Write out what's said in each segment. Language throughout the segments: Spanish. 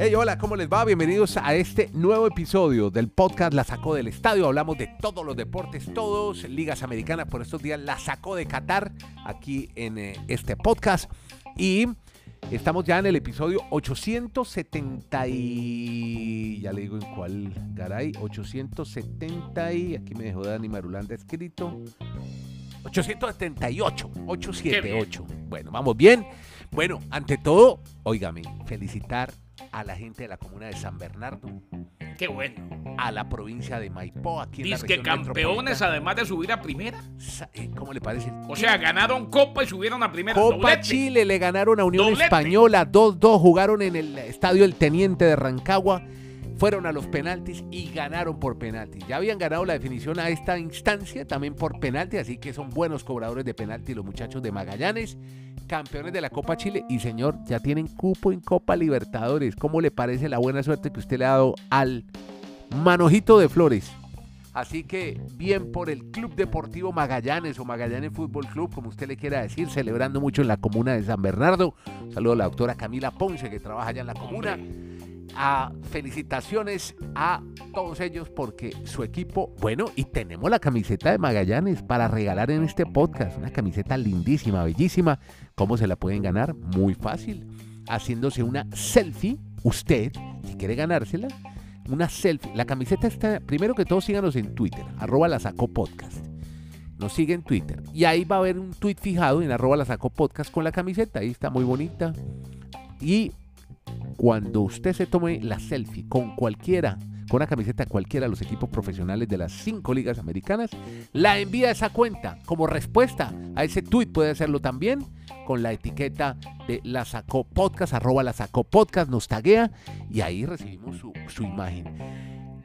Hey, hola, ¿cómo les va? Bienvenidos a este nuevo episodio del podcast La Sacó del Estadio. Hablamos de todos los deportes, todos, ligas americanas. Por estos días La Sacó de Qatar aquí en eh, este podcast. Y estamos ya en el episodio 870 y... Ya le digo en cuál, garay. 870 y... Aquí me dejó Dani Marulanda escrito. 878. 878. Bueno, vamos bien. Bueno, ante todo, óigame, felicitar a la gente de la comuna de San Bernardo, Qué bueno. a la provincia de Maipó, aquí en la Dice que región campeones además de subir a primera. Eh, ¿Cómo le parece? O sea, ganaron Copa y subieron a primera. Copa Doblete. Chile le ganaron a Unión Doblete. Española 2-2, jugaron en el estadio El Teniente de Rancagua, fueron a los penaltis y ganaron por penaltis. Ya habían ganado la definición a esta instancia también por penalti, así que son buenos cobradores de penalti los muchachos de Magallanes, campeones de la Copa Chile y señor, ya tienen cupo en Copa Libertadores. ¿Cómo le parece la buena suerte que usted le ha dado al Manojito de Flores? Así que bien por el Club Deportivo Magallanes o Magallanes Fútbol Club, como usted le quiera decir, celebrando mucho en la comuna de San Bernardo. Saludo a la doctora Camila Ponce que trabaja allá en la comuna. A felicitaciones a todos ellos porque su equipo, bueno, y tenemos la camiseta de Magallanes para regalar en este podcast. Una camiseta lindísima, bellísima. ¿Cómo se la pueden ganar? Muy fácil. Haciéndose una selfie, usted, si quiere ganársela, una selfie. La camiseta está, primero que todo, síganos en Twitter, arroba la. Nos sigue en Twitter. Y ahí va a haber un tweet fijado en arroba la sacó podcast con la camiseta. Ahí está muy bonita. Y cuando usted se tome la selfie con cualquiera, con una camiseta cualquiera de los equipos profesionales de las cinco ligas americanas, la envía a esa cuenta como respuesta a ese tweet. Puede hacerlo también con la etiqueta de la sacó podcast, arroba la sacó podcast, nos taguea y ahí recibimos su imagen.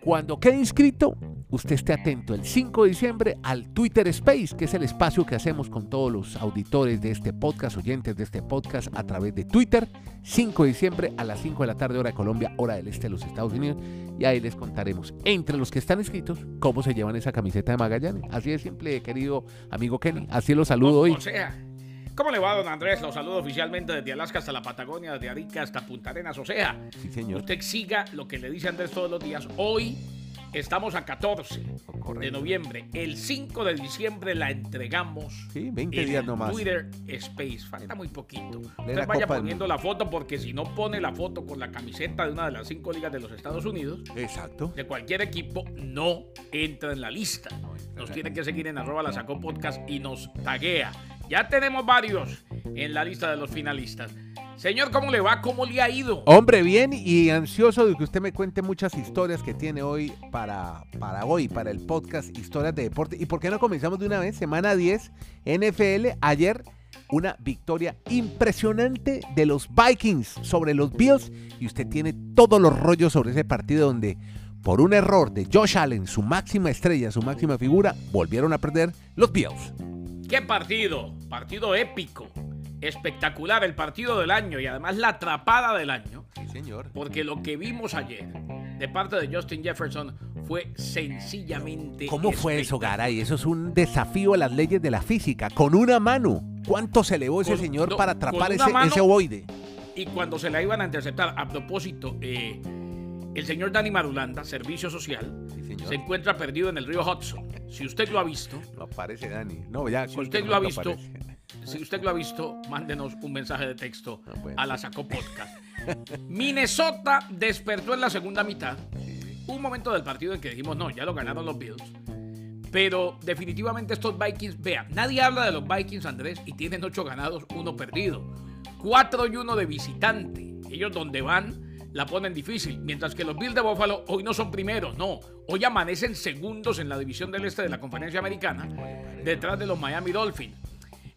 Cuando quede inscrito, usted esté atento el 5 de diciembre al Twitter Space, que es el espacio que hacemos con todos los auditores de este podcast, oyentes de este podcast a través de Twitter. 5 de diciembre a las 5 de la tarde, hora de Colombia, hora del este de los Estados Unidos. Y ahí les contaremos, entre los que están inscritos, cómo se llevan esa camiseta de Magallanes. Así de simple, querido amigo Kenny. Así lo saludo hoy. o sea, ¿cómo le va, don Andrés? Lo saludo oficialmente desde Alaska hasta la Patagonia, desde Arica hasta Punta Arenas. O sea, Sí, señor. usted siga lo que le dice Andrés todos los días. Hoy estamos a 14 de noviembre. El 5 de diciembre la entregamos. Sí, 20 en días nomás. Twitter Space. Falta muy poquito. Usted vaya poniendo la foto porque si no pone la foto con la camiseta de una de las cinco ligas de los Estados Unidos, Exacto. de cualquier equipo, no entra en la lista. Nos tiene que seguir en arroba la sacó podcast y nos taguea. Ya tenemos varios en la lista de los finalistas. Señor, ¿cómo le va? ¿Cómo le ha ido? Hombre, bien y ansioso de que usted me cuente muchas historias que tiene hoy para, para hoy, para el podcast Historias de Deporte. ¿Y por qué no comenzamos de una vez? Semana 10, NFL, ayer una victoria impresionante de los Vikings sobre los Bills y usted tiene todos los rollos sobre ese partido donde por un error de Josh Allen, su máxima estrella, su máxima figura, volvieron a perder los Bills. ¿Qué partido? Partido épico. Espectacular, el partido del año y además la atrapada del año. Sí, señor. Porque lo que vimos ayer de parte de Justin Jefferson fue sencillamente. ¿Cómo fue eso. Garay? Eso es un desafío a las leyes de la física. Con una mano. ¿Cuánto se elevó ese Con- señor no, para atrapar ese, ovoide? Y cuando se la iban a interceptar, a propósito, eh, el señor Dani Marulanda, Servicio Social, Sí, señor. se encuentra perdido en el río Hudson. Si usted lo ha visto, No aparece Dani. No, ya. si usted lo ha visto, aparece. si usted lo ha visto, mándenos un mensaje de texto Ah, bueno. a la Sacó Podcast. Minnesota despertó en la segunda mitad. Un momento del partido en que dijimos, no, ya lo ganaron los Bills. Pero definitivamente estos Vikings, vea, nadie habla de los Vikings, Andrés, y tienen ocho ganados, uno perdido. Cuatro y uno de visitante. Ellos donde van la ponen difícil. Mientras que los Bills de Buffalo hoy no son primeros, no. Hoy amanecen segundos en la división del este de la conferencia americana, detrás de los Miami Dolphins.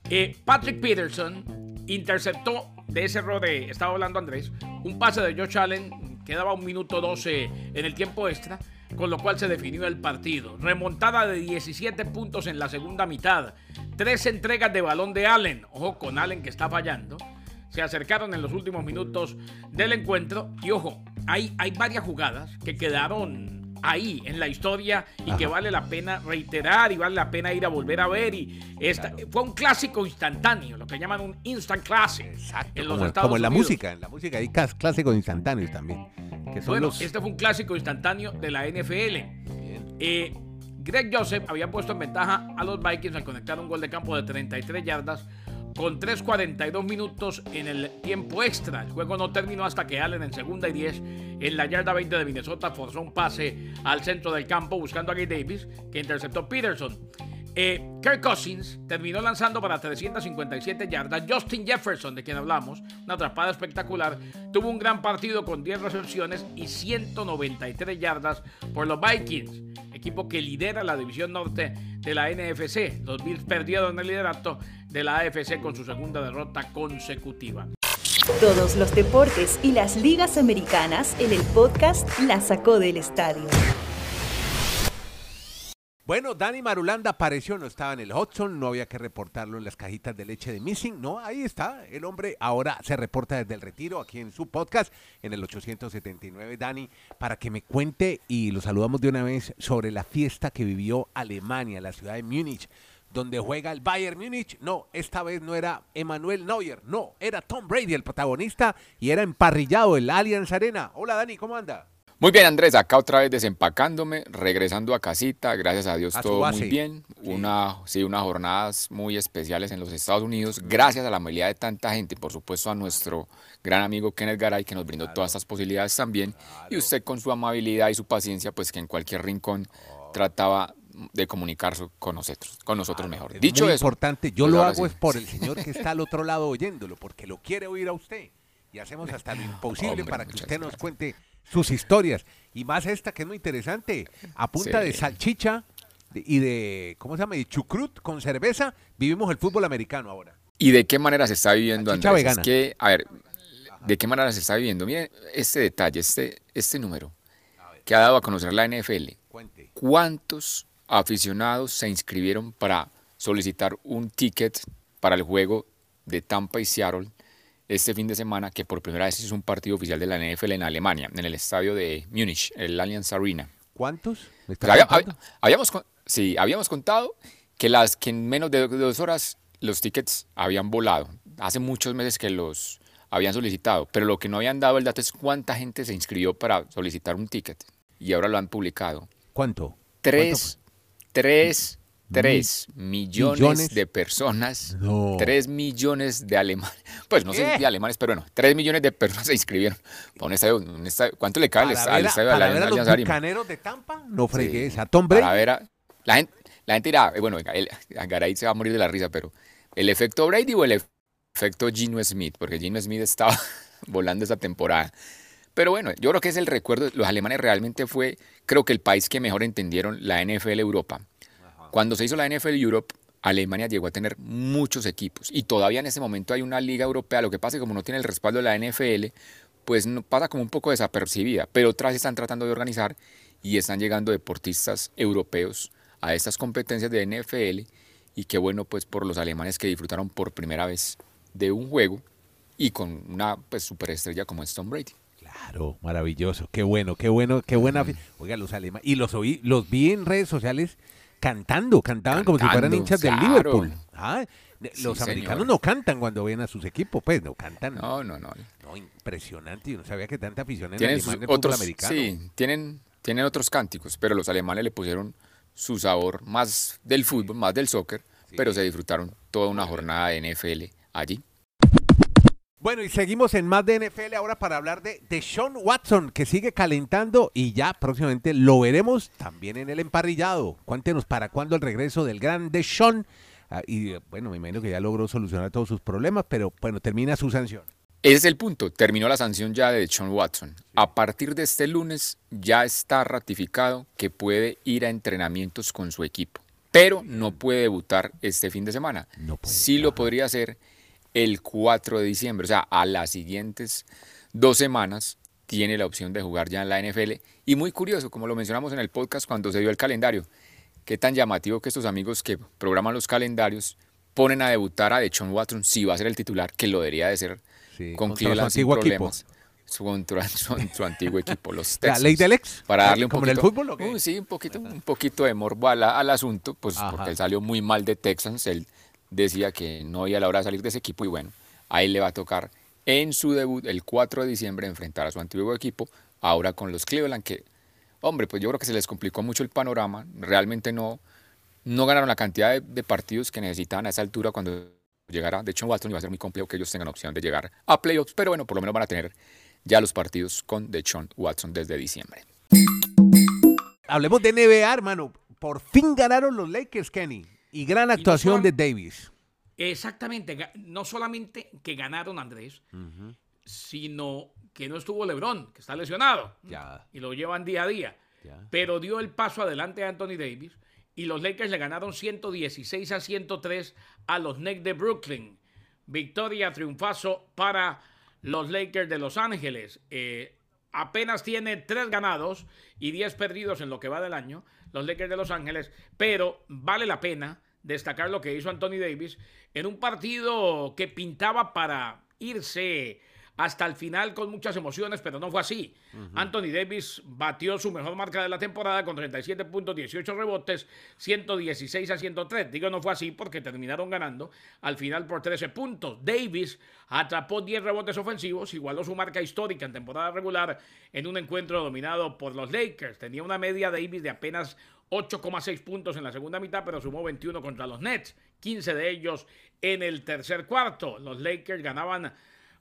Eh, Patrick Peterson interceptó de ese error de, estaba hablando Andrés, un pase de Josh Allen, quedaba un minuto 12 en el tiempo extra, con lo cual se definió el partido. Remontada de 17 puntos en la segunda mitad, tres entregas de balón de Allen, ojo con Allen que está fallando, se acercaron en los últimos minutos del encuentro y ojo, hay, hay varias jugadas que quedaron ahí en la historia y que vale la pena reiterar y vale la pena ir a volver a ver. Y esta, fue un clásico instantáneo, lo que llaman un instant classic. Exacto. como, en la música, en la música hay clásicos instantáneos también. bueno, este fue un clásico instantáneo de la NFL. Eh, Greg Joseph había puesto en ventaja a los Vikings al conectar un gol de campo de 33 yardas con 3.42 minutos en el tiempo extra. El juego no terminó hasta que Allen en segunda y 10 en la yarda 20 de Minnesota forzó un pase al centro del campo buscando a Gay Davis que interceptó Peterson. Eh, Kirk Cousins terminó lanzando para 357 yardas. Justin Jefferson, de quien hablamos, una atrapada espectacular, tuvo un gran partido con 10 recepciones y 193 yardas por los Vikings, equipo que lidera la división norte de la NFC. Los Bills perdieron el liderato de la AFC con su segunda derrota consecutiva. Todos los deportes y las ligas americanas en el podcast La sacó del estadio. Bueno, Dani Marulanda apareció, no estaba en el Hudson, no había que reportarlo en las cajitas de leche de Missing. No, ahí está. El hombre ahora se reporta desde el retiro aquí en su podcast, en el 879, Dani, para que me cuente, y lo saludamos de una vez, sobre la fiesta que vivió Alemania, la ciudad de Múnich, donde juega el Bayern Múnich. No, esta vez no era Emanuel Neuer, no, era Tom Brady el protagonista y era emparrillado el Allianz Arena. Hola Dani, ¿cómo anda? Muy bien, Andrés, acá otra vez desempacándome, regresando a casita, gracias a Dios todo muy bien. Una, sí, unas jornadas muy especiales en los Estados Unidos, gracias a la movilidad de tanta gente y por supuesto a nuestro gran amigo Kenneth Garay que nos brindó todas estas posibilidades también. Y usted con su amabilidad y su paciencia, pues que en cualquier rincón trataba de comunicarse con nosotros, con nosotros mejor. Dicho muy eso, importante, yo pues lo hago es por el señor que está al otro lado oyéndolo, porque lo quiere oír a usted. Y hacemos hasta lo imposible para que usted nos cuente sus historias. Y más esta que es muy interesante. A punta de salchicha y de, ¿cómo se llama? De chucrut con cerveza, vivimos el fútbol americano ahora. ¿Y de qué manera se está viviendo, Andrés? que, a ver, ¿de qué manera se está viviendo? Miren este detalle, este, este número que ha dado a conocer la NFL. ¿Cuántos aficionados se inscribieron para solicitar un ticket para el juego de Tampa y Seattle este fin de semana, que por primera vez es un partido oficial de la NFL en Alemania, en el estadio de Múnich, el Allianz Arena. ¿Cuántos? habíamos, sí, habíamos contado que, las, que en menos de dos horas los tickets habían volado. Hace muchos meses que los habían solicitado, pero lo que no habían dado el dato es cuánta gente se inscribió para solicitar un ticket. Y ahora lo han publicado. ¿Cuánto? Tres, tres 3 millones, de personas, 3 millones de alemanes, pues no sé de alemanes, pero bueno, 3 millones de personas se inscribieron un estadio, ¿cuánto le cae al estadio, para ver a los bucaneros de Tampa? No fregues, a Tom Brady. Para ver a, la gente, la gente dirá, eh, bueno, el, Garay se va a morir de la risa, pero ¿el efecto Brady o el efecto Gino Smith? Porque Gino Smith estaba volando esa temporada. Pero bueno, yo creo que es el recuerdo, los alemanes realmente fue, creo que el país que mejor entendieron la NFL Europa cuando se hizo la NFL Europe, Alemania llegó a tener muchos equipos y todavía en ese momento hay una liga europea. Lo que pasa es que como no tiene el respaldo de la NFL, pues no, pasa como un poco desapercibida, pero otras están tratando de organizar y están llegando deportistas europeos a estas competencias de NFL y qué bueno pues por los alemanes que disfrutaron por primera vez de un juego y con una pues superestrella como es Tom Brady. Claro, maravilloso, qué bueno, qué bueno, qué buena. Mm. Oiga, los alemanes y los oí, los vi en redes sociales cantando, cantaban como si fueran hinchas del Liverpool. Ah, los americanos no cantan cuando ven a sus equipos, pues no cantan. No, no, no. No, impresionante, yo no sabía que tanta afición en tienen el otros, americano. Sí, tienen, tienen otros cánticos, pero los alemanes le pusieron su sabor más del fútbol, más del soccer, pero se disfrutaron toda una jornada de NFL allí. Bueno, y seguimos en más de NFL ahora para hablar de, de Sean Watson, que sigue calentando y ya próximamente lo veremos también en el emparrillado. Cuéntenos para cuándo el regreso del gran Sean. Ah, y bueno, me imagino que ya logró solucionar todos sus problemas, pero bueno, termina su sanción. Ese es el punto, terminó la sanción ya de Sean Watson. A partir de este lunes ya está ratificado que puede ir a entrenamientos con su equipo, pero no puede debutar este fin de semana. No sí lo podría hacer el 4 de diciembre, o sea, a las siguientes dos semanas tiene la opción de jugar ya en la NFL. Y muy curioso, como lo mencionamos en el podcast cuando se dio el calendario, qué tan llamativo que estos amigos que programan los calendarios ponen a debutar a Dechon Watson si va a ser el titular, que lo debería de ser con Cleveland sin problemas. su, contra su, su antiguo equipo, los ¿La Texans. ley del ex? Para darle un ¿Como poquito, en el fútbol o qué? Uh, sí, un poquito, un poquito de morbo al, al asunto, pues Ajá. porque él salió muy mal de Texans. Él decía que no había la hora de salir de ese equipo y bueno, ahí le va a tocar en su debut el 4 de diciembre enfrentar a su antiguo equipo, ahora con los Cleveland, que, hombre, pues yo creo que se les complicó mucho el panorama. Realmente no, no ganaron la cantidad de, partidos que necesitaban a esa altura cuando llegara. De hecho, Watson iba a ser muy complejo que ellos tengan opción de llegar a playoffs, pero bueno, por lo menos van a tener ya los partidos con Deshaun Watson desde diciembre. Hablemos de NBA, hermano. Por fin ganaron los Lakers, Kenny. Y gran actuación de Davis. Exactamente, no solamente que ganaron Andrés, sino que no estuvo Lebron, que está lesionado. Ya. Y lo llevan día a día. Ya. Pero dio el paso adelante a Anthony Davis y los Lakers le ganaron 116 a 103 a los Nets de Brooklyn. Victoria, triunfazo para los Lakers de Los Ángeles. Eh, apenas tiene 3 ganados y 10 perdidos en lo que va del año, los Lakers de Los Ángeles, pero vale la pena destacar lo que hizo Anthony Davis en un partido que pintaba para irse hasta el final con muchas emociones, pero no fue así. Anthony Davis batió su mejor marca de la temporada con 37 puntos, 18 rebotes, 116 a 103. Digo, no fue así porque terminaron ganando al final por 13 puntos. Davis atrapó 10 rebotes ofensivos, igualó su marca histórica en temporada regular en un encuentro dominado por los Lakers. Tenía una media Davis de apenas 8,6 puntos en la segunda mitad, pero sumó 21 contra los Nets, 15 de ellos en el tercer cuarto. Los Lakers ganaban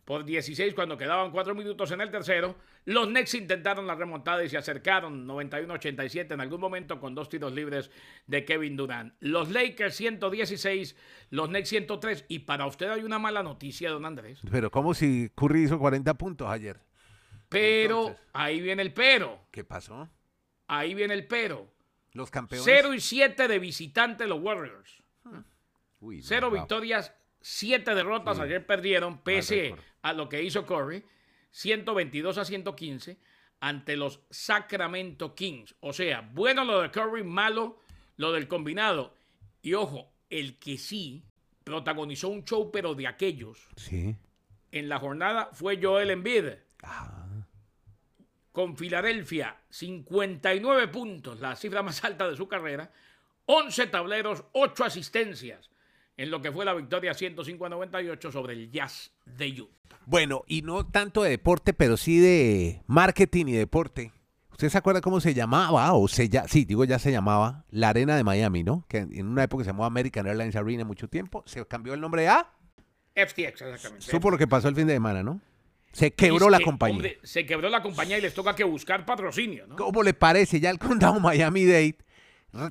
por 16 cuando quedaban 4 minutos en el tercero. Los Nets intentaron la remontada y se acercaron 91-87 en algún momento con dos tiros libres de Kevin Durant. Los Lakers 116, los Nets 103. Y para usted hay una mala noticia, don Andrés. Pero como si Curry hizo 40 puntos ayer. Pero Entonces. ahí viene el pero. ¿Qué pasó? Ahí viene el pero. Los campeones. 0 y 7 de visitante los Warriors. Uy, no, Cero bravo. victorias, siete derrotas. Sí. Ayer perdieron, pese a lo que hizo Curry, 122 a 115 ante los Sacramento Kings. O sea, bueno lo de Curry, malo lo del combinado. Y ojo, el que sí protagonizó un show, pero de aquellos, Sí. en la jornada fue Joel Embiid. Ah, Con Filadelfia, 59 puntos, la cifra más alta de su carrera, 11 tableros, 8 asistencias, en lo que fue la victoria 105 a 98 sobre el Jazz de Utah. Bueno, y no tanto de deporte, pero sí de marketing y deporte. ¿Usted se acuerda cómo se llamaba? O se ya, sí, digo, ya se llamaba la Arena de Miami, ¿no? Que en una época se llamaba American Airlines Arena mucho tiempo. Se cambió el nombre a. FTX, exactamente. Supo lo que pasó el fin de semana, ¿no? Se quebró Es la que, compañía. hombre, se quebró la compañía y les toca que buscar patrocinio, ¿no? ¿Cómo le parece? Ya el condado Miami-Dade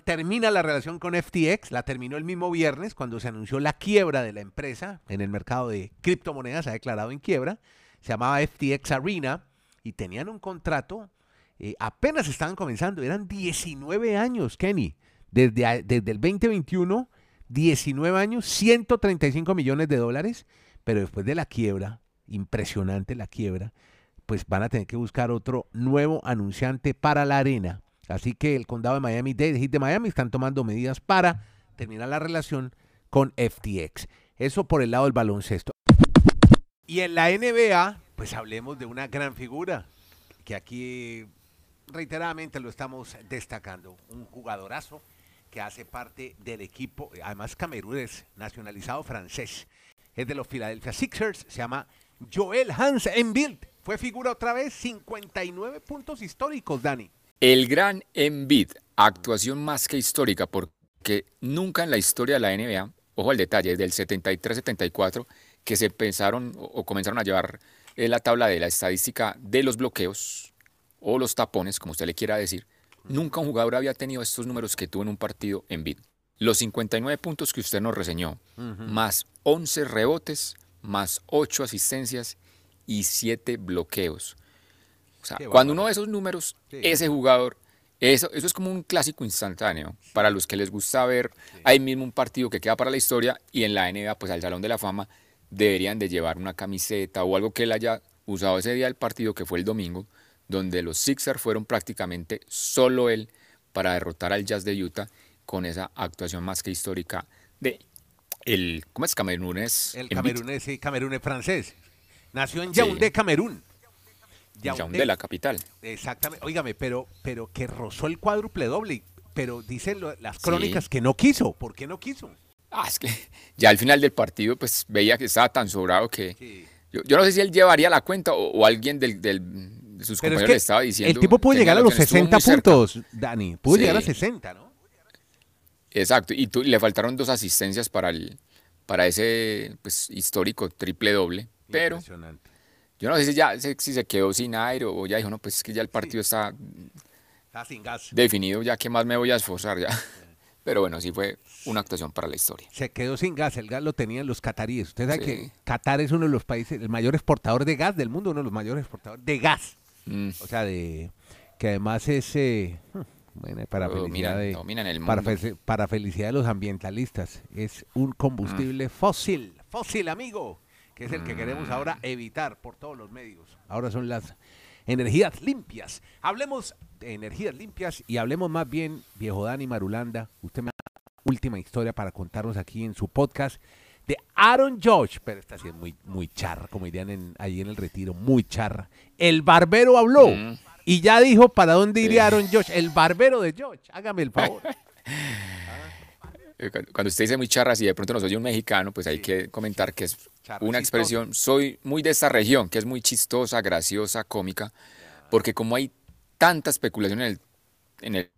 termina la relación con FTX, la terminó el mismo viernes cuando se anunció la quiebra de la empresa en el mercado de criptomonedas, se ha declarado en quiebra, se llamaba FTX Arena y tenían un contrato, eh, apenas estaban comenzando, eran 19 años, Kenny, desde, desde el 2021, 19 años, 135 millones de dólares, pero después de la quiebra, impresionante la quiebra, pues van a tener que buscar otro nuevo anunciante para la arena. Así que el condado de Miami-Dade, Heat de Miami, están tomando medidas para terminar la relación con FTX. Eso por el lado del baloncesto. Y en la NBA, pues hablemos de una gran figura que aquí reiteradamente lo estamos destacando. Un jugadorazo que hace parte del equipo, además Camerún es nacionalizado francés. Es de los Philadelphia Sixers, se llama Joel Hans Embiid. Fue figura otra vez, 59 puntos históricos, Dani. El gran Embiid, actuación más que histórica, porque nunca en la historia de la NBA, ojo al detalle, desde el 73-74, que se pensaron o, comenzaron a llevar eh, la tabla de la estadística de los bloqueos o los tapones, como usted le quiera decir, nunca un jugador había tenido estos números que tuvo en un partido Embiid. Los 59 puntos que usted nos reseñó, más 11 rebotes, más 8 asistencias y 7 bloqueos. O sea, cuando uno ve esos números, Sí. ese jugador, eso, eso es como un clásico instantáneo. Para los que les gusta ver ahí mismo un partido que queda para la historia y en la NBA, pues al Salón de la Fama, deberían de llevar una camiseta o algo que él haya usado ese día del partido, que fue el domingo, donde los Sixers fueron prácticamente solo él para derrotar al Jazz de Utah con esa actuación más que histórica de el, ¿cómo es? Camerunés. El camerunés, sí, camerunés francés. Nació en Sí. Yaoundé, Camerún. Yaoundé, la capital. Exactamente. Óigame, pero, pero que rozó el cuádruple doble. Pero dicen lo- las crónicas que no quiso. ¿Por qué no quiso? Ah, es que ya al final del partido, pues veía que estaba tan sobrado que. Yo, yo no sé si él llevaría la cuenta o, o alguien del, del- de sus Pero es compañeros que le estaba diciendo. el tipo pudo llegar a los opción, estuvo 60 muy cerca. puntos, Dani. Pudo llegar a 60, ¿no? Exacto, y tú- le faltaron dos asistencias para el para ese pues, histórico triple doble. Pero yo no sé si ya se- si se quedó sin aire o ya dijo, no, pues es que ya el partido está Está sin gas. definido, ya que más me voy a esforzar ya. Pero bueno, sí fue una actuación para la historia. Se quedó sin gas. El gas lo tenían los cataríes. Usted sabe Sí. que Qatar es uno de los países, el mayor exportador de gas del mundo, uno de los mayores exportadores de gas. Mm, O sea, de que además es eh, bueno, para Dominan- felicidad de para, mundo. fe- para felicidad de los ambientalistas es un combustible fósil, fósil amigo, que es el que queremos ahora evitar por todos los medios. Ahora son las energías limpias. Hablemos de energías limpias y hablemos más bien, viejo Dani Marulanda, usted me da última historia para contarnos aquí en su podcast de Aaron Josh, pero esta sí es muy, muy charra, como dirían en, ahí en el retiro, muy charra. El barbero habló Mm. Y ya dijo para dónde iría. Aaron Josh, el barbero de Josh. Hágame el favor. Eh, cu- Cuando usted dice muy charras y de pronto nos oye un mexicano, pues hay que comentar que es una expresión, soy muy de esta región, que es muy chistosa, graciosa, cómica, porque como hay tanta especulación en el, en el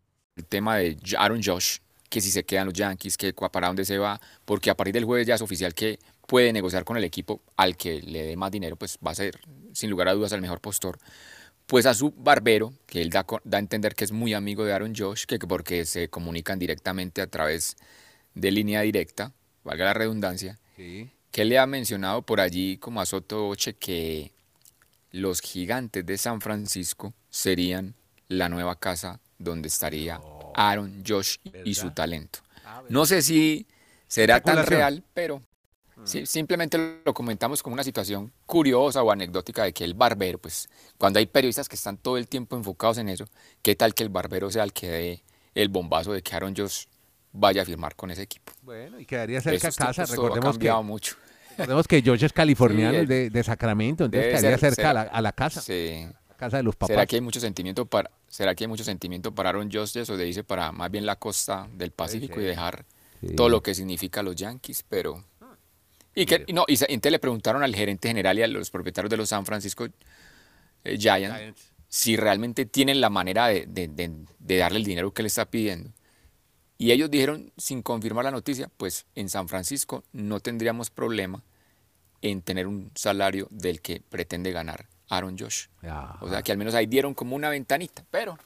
tema de Aaron Josh, que si se quedan los Yankees, que para dónde se va, porque a partir del jueves ya es oficial que puede negociar con el equipo al que le dé más dinero, pues va a ser sin lugar a dudas el mejor postor. Pues a su barbero, que él da, da a entender que es muy amigo de Aaron Josh, que que porque se comunican directamente a través de línea directa, valga la redundancia, Sí. que le ha mencionado por allí como a Soto Oche que los gigantes de San Francisco serían la nueva casa donde estaría Aaron Josh y su talento. No sé si será tan real, pero sí, simplemente lo comentamos como una situación curiosa o anecdótica de que el barbero, pues cuando hay periodistas que están todo el tiempo enfocados en eso, ¿qué tal que el barbero sea el que dé el bombazo de que Aaron Josh vaya a firmar con ese equipo? Bueno, y quedaría cerca a casa. ha Recordemos que, cambiado mucho. recordemos que Josh es californiano Sí, de, de Sacramento, entonces quedaría cerca a, la, a la casa, Sí. la casa de los papás. ¿Será que hay mucho sentimiento para, será que hay mucho sentimiento para Aaron Josh eso de irse para más bien la costa del Pacífico y dejar todo lo que significa los Yankees? Pero y que no y, entonces le preguntaron al gerente general y a los propietarios de los San Francisco eh, Giants Giants. si realmente tienen la manera de, de- de- de darle el dinero que le está pidiendo. Y ellos dijeron, sin confirmar la noticia, pues en San Francisco no tendríamos problema en tener un salario del que pretende ganar Aaron Josh. O sea que al menos ahí dieron como una ventanita, pero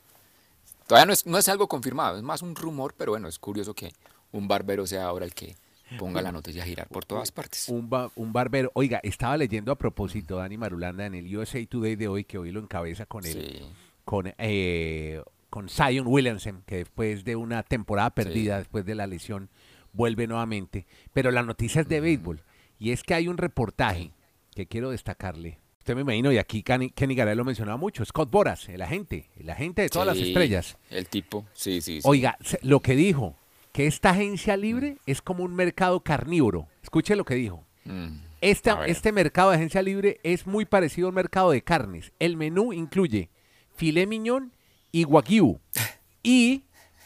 todavía no es, no es algo confirmado, es más un rumor, pero bueno, es curioso que un barbero sea ahora el que ponga la noticia a girar por todas partes. un, ba- un barbero. Oiga, estaba leyendo a propósito, Dani Marulanda, en el USA Today de hoy, que hoy lo encabeza con él. Sí, con, eh, con Zion Williamson, que después de una temporada perdida, después de la lesión, vuelve nuevamente. Pero la noticia es de béisbol. Y es que hay un reportaje que quiero destacarle. Usted me imagino, y aquí Kenny, Kenny Garay lo mencionaba mucho, Scott Boras, el agente, el agente de todas las estrellas. El tipo, sí, sí, sí. Oiga, lo que dijo, que esta agencia libre es como un mercado carnívoro. Escuche lo que dijo. Mm, Esta- este mercado de agencia libre es muy parecido al mercado de carnes. El menú incluye filé miñón y wagyu y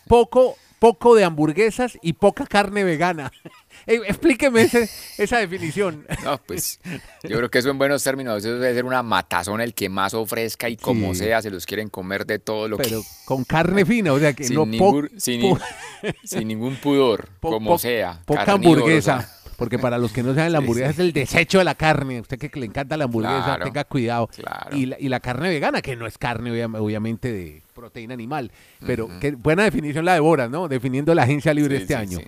poco, poco de hamburguesas y poca carne vegana. Eh, explíqueme ese- esa definición. No, pues yo creo que eso en buenos términos, eso debe ser una matazón el que más ofrezca y como Sí. sea, se los quieren comer de todo lo Pero que... con carne fina, o sea que Sin, no ningún, sin, ningún pudor, po- como po- sea. Poca hamburguesa. Porque para los que no saben, la hamburguesa sí. es el desecho de la carne. Usted que le encanta la hamburguesa, Claro, tenga cuidado. claro. Y, la, y la carne vegana, que no es carne, obvia- obviamente, de proteína animal. Pero qué buena definición la de Boras, ¿no? Definiendo la agencia libre Sí, este año.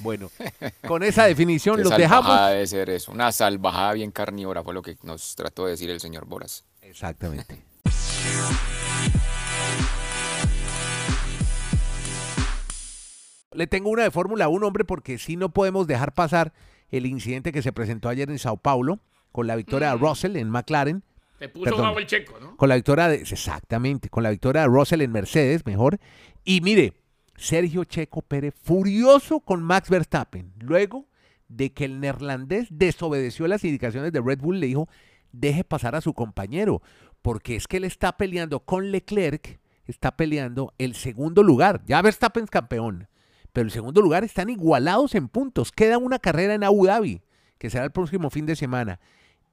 Bueno, con esa definición los dejamos. debe ser eso, una salvajada bien carnívora fue lo que nos trató de decir el señor Boras. Exactamente. Le tengo una de Fórmula 1, hombre, porque sí no podemos dejar pasar el incidente que se presentó ayer en Sao Paulo con la victoria de Russell en McLaren. Te puso Perdón. el checo, ¿no? Con la victoria de. Exactamente, con la victoria de Russell en Mercedes, mejor. Y mire, Sergio Checo Pérez furioso con Max Verstappen. Luego de que el neerlandés desobedeció las indicaciones de Red Bull, le dijo: deje pasar a su compañero. porque es que él está peleando con Leclerc, está peleando el segundo lugar. Ya Verstappen es campeón, pero el segundo lugar están igualados en puntos. Queda una carrera en Abu Dhabi, que será el próximo fin de semana.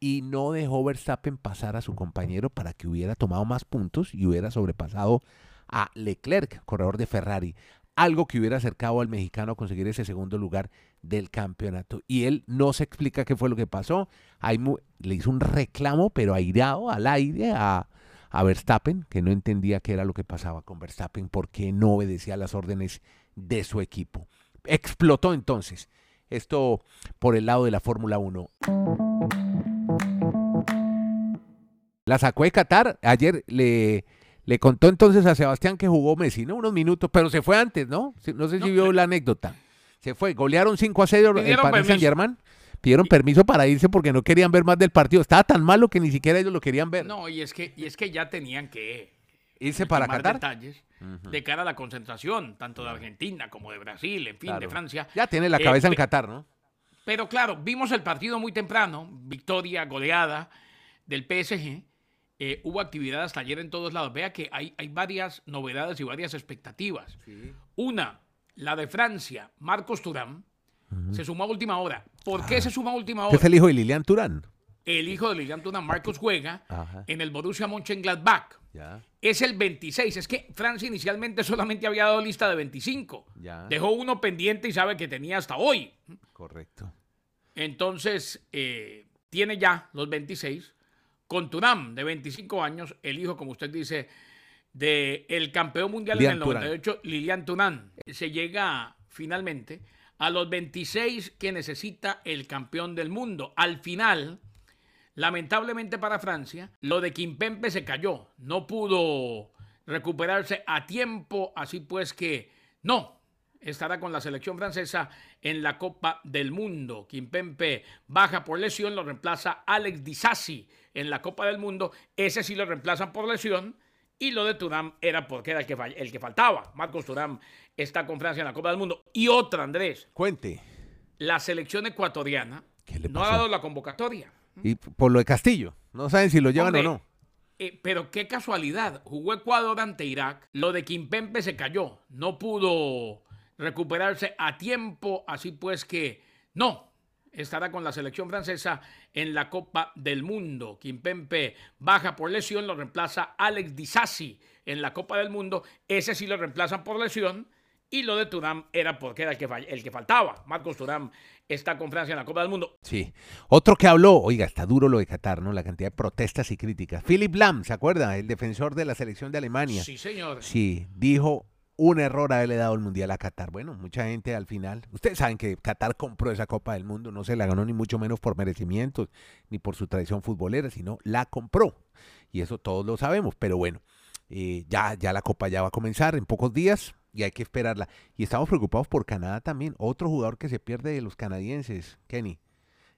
Y no dejó Verstappen pasar a su compañero para que hubiera tomado más puntos y hubiera sobrepasado a Leclerc, corredor de Ferrari. Algo que hubiera acercado al mexicano a conseguir ese segundo lugar del campeonato. Y él no se explica qué fue lo que pasó. Le hizo un reclamo, pero airado al aire a, a Verstappen, que no entendía qué era lo que pasaba con Verstappen, porque no obedecía las órdenes de su equipo. Explotó entonces. Esto por el lado de la Fórmula 1. La sacó de Qatar. Ayer le, le contó entonces a Sebastián que jugó Messi, ¿no? Unos minutos, pero se fue antes, ¿no? No sé si No, vio le- la anécdota. Se fue, golearon 5 a 0 el Paris permiso. Saint Germain. Pidieron permiso para irse porque no querían ver más del partido. Estaba tan malo que ni siquiera ellos lo querían ver. No, y es que, y es que ya tenían que Irse para Qatar. detalles de cara a la concentración, tanto de Argentina como de Brasil, en fin, de. Francia. Ya tiene la Eh, cabeza en pe- Qatar, ¿no? Pero claro, vimos el partido muy temprano, victoria, goleada del PSG. eh, hubo actividad hasta ayer en todos lados. Vea que hay, hay varias novedades y varias expectativas. Una, la de Francia, Marcos Turán, se sumó a última hora. ¿Por qué se suma a última hora? es el hijo de Lilian Turán. El hijo de Lilian Turán, Marcos, juega Ajá. en el Borussia Mönchengladbach. Ya. Es el 26. Es que Francia inicialmente solamente había dado lista de 25. Ya. Dejó uno pendiente y sabe que tenía hasta hoy. Correcto. Entonces, eh, tiene ya los 26. Con Turam, de 25 años, el hijo, como usted dice, de el campeón mundial Lilian en el Thuram. 98, Lilian Turán. Se llega finalmente a los 26 que necesita el campeón del mundo. Al final, lamentablemente para Francia, lo de Kimpempe se cayó. No pudo recuperarse a tiempo, así pues que no. Estará con la selección francesa en la Copa del Mundo. Kimpempe baja por lesión, lo reemplaza Alex Disasi en la Copa del Mundo. Ese sí lo reemplazan por lesión. Y lo de Turam era porque era el que, el que faltaba. Marcos Turam está con Francia en la Copa del Mundo. Y otra, Andrés, Cuente. la selección ecuatoriana ¿Qué le no ha dado la convocatoria. Y por lo de Castillo. No saben si lo llevan Hombre, o no. eh, pero qué casualidad. Jugó Ecuador ante Irak. Lo de Kimpempe se cayó. No pudo recuperarse a tiempo. Así pues que no. Estará con la selección francesa en la Copa del Mundo. Kimpempe baja por lesión. Lo reemplaza Alex Disasi en la Copa del Mundo. Ese sí lo reemplazan por lesión. Y lo de Turam era porque era el que, fall- el que faltaba. Marcos Turam está con Francia en la Copa del Mundo. Sí. Otro que habló, oiga, está duro lo de Qatar, ¿no? La cantidad de protestas y críticas. Philip Lam, ¿se acuerda? El defensor de la selección de Alemania. Sí, señor. Sí, dijo un error haberle dado el mundial a Qatar. Bueno, mucha gente al final. Ustedes saben que Qatar compró esa Copa del Mundo, no se la ganó ni mucho menos por merecimientos ni por su tradición futbolera, sino la compró. Y eso todos lo sabemos. Pero bueno, eh, ya, ya la Copa ya va a comenzar en pocos días y hay que esperarla. Y estamos preocupados por Canadá también. Otro jugador que se pierde de los canadienses, Kenny.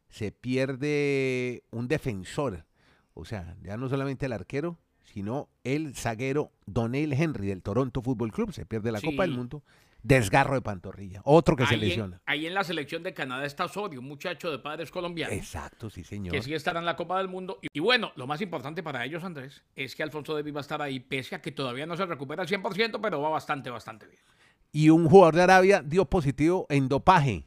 Se pierde un defensor. O sea, ya no solamente el arquero, sino el zaguero Donell Henry del Toronto Fútbol Club. Se pierde la Sí. Copa del Mundo. Desgarro de pantorrilla. Otro que se en, lesiona. ahí en la selección de Canadá está Osorio, un muchacho de padres colombianos. Exacto, sí, señor. Que sí estará en la Copa del Mundo. Y, y bueno, lo más importante para ellos, Andrés, es que Alfonso Davis va a estar ahí, pese a que todavía no se recupera al 100%, pero va bastante, bastante bien. Y un jugador de Arabia dio positivo en dopaje.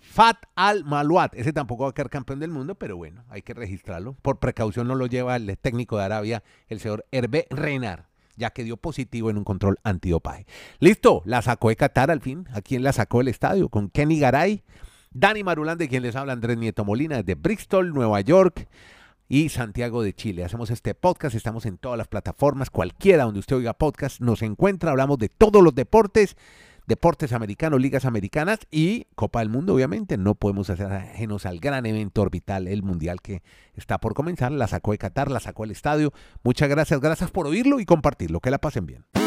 Fat Al Maluat. Ese tampoco va a quedar campeón del mundo, pero bueno, hay que registrarlo. Por precaución no lo lleva el técnico de Arabia, el señor Hervé Renar, ya que dio positivo en un control antidopaje. Listo, la sacó de Qatar al fin. ¿A quién la sacó del estadio? Con Kenny Garay, Dani Marulán, de quien les habla Andrés Nieto Molina, desde Bristol, Nueva York y Santiago de Chile. Hacemos este podcast, estamos en todas las plataformas, cualquiera donde usted oiga podcast, nos encuentra, hablamos de todos los deportes, deportes americanos, ligas americanas y Copa del Mundo, obviamente. No podemos hacer ajenos al gran evento orbital, el Mundial que está por comenzar. La sacó de Qatar, la sacó del estadio. Muchas gracias, gracias por oírlo y compartirlo. Que la pasen bien.